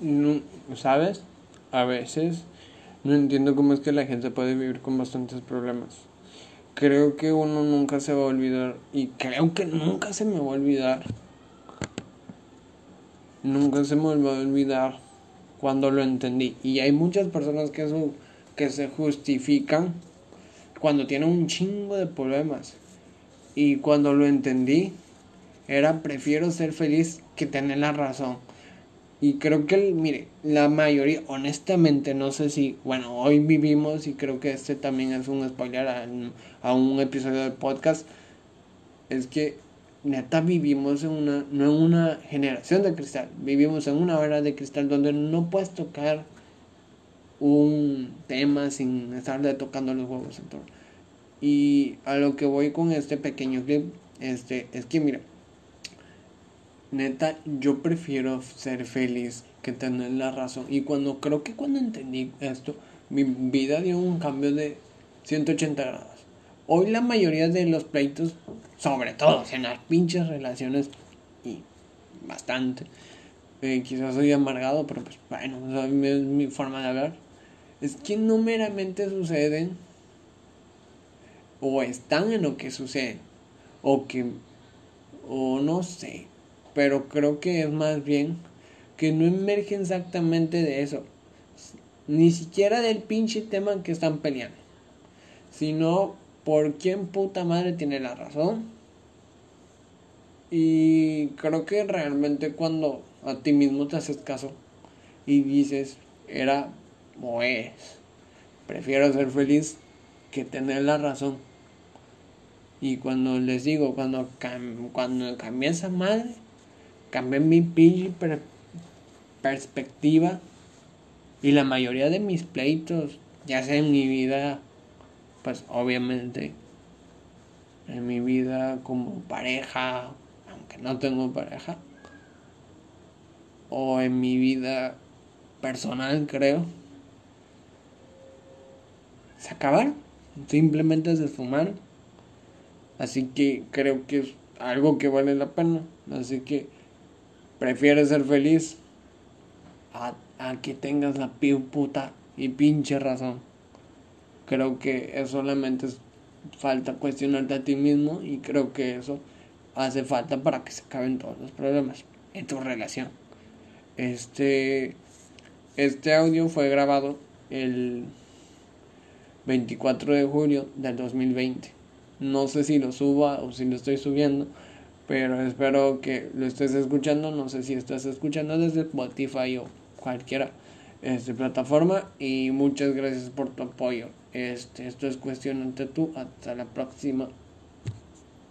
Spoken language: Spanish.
no, ¿sabes? A veces no entiendo cómo es que la gente puede vivir con bastantes problemas. Creo que uno nunca se va a olvidar y creo que nunca se me va a olvidar. Nunca se me va a olvidar cuando lo entendí. Y hay muchas personas que, eso, que se justifican cuando tienen un chingo de problemas. Y cuando lo entendí, era prefiero ser feliz que tener la razón. Y creo que, mire, la mayoría, honestamente, no sé si, bueno, hoy vivimos y creo que este también es un spoiler a, a un episodio del podcast, es que neta vivimos en una, no en una generación de cristal, vivimos en una era de cristal donde no puedes tocar un tema sin estarle tocando los huevos. Entonces. Y a lo que voy con este pequeño clip, este, es que mira, neta, yo prefiero ser feliz que tener la razón. Y cuando creo que cuando entendí esto, mi vida dio un cambio de 180 grados. Hoy la mayoría de los pleitos, sobre todo en las pinches relaciones, y bastante, eh, quizás soy amargado, pero pues bueno, es mi forma de hablar, es que no meramente suceden o están en lo que sucede, o que, o no sé, pero creo que es más bien que no emerge exactamente de eso, ni siquiera del pinche tema que están peleando, sino por quién puta madre tiene la razón. Y creo que realmente cuando a ti mismo te haces caso y dices, era o es, prefiero ser feliz que tener la razón. Y cuando les digo, cuando, cuando cambié esa madre, cambié mi perspectiva y la mayoría de mis pleitos, ya sea en mi vida, pues obviamente, en mi vida como pareja, aunque no tengo pareja, o en mi vida personal, creo, se acabaron, simplemente se esfumaron. Así que creo que es algo que vale la pena. Así que Prefieres ser feliz a, que tengas la puta y pinche razón. Creo que eso solamente falta cuestionarte a ti mismo y creo que eso hace falta para que se acaben todos los problemas en tu relación. Este, este audio fue grabado el 24 de julio del 2020. No sé si lo suba o si lo estoy subiendo pero espero que lo estés escuchando. No sé si estás escuchando desde Spotify o cualquiera este, plataforma. Y muchas gracias por tu apoyo. Este, esto es cuestión ante tú. Hasta la próxima.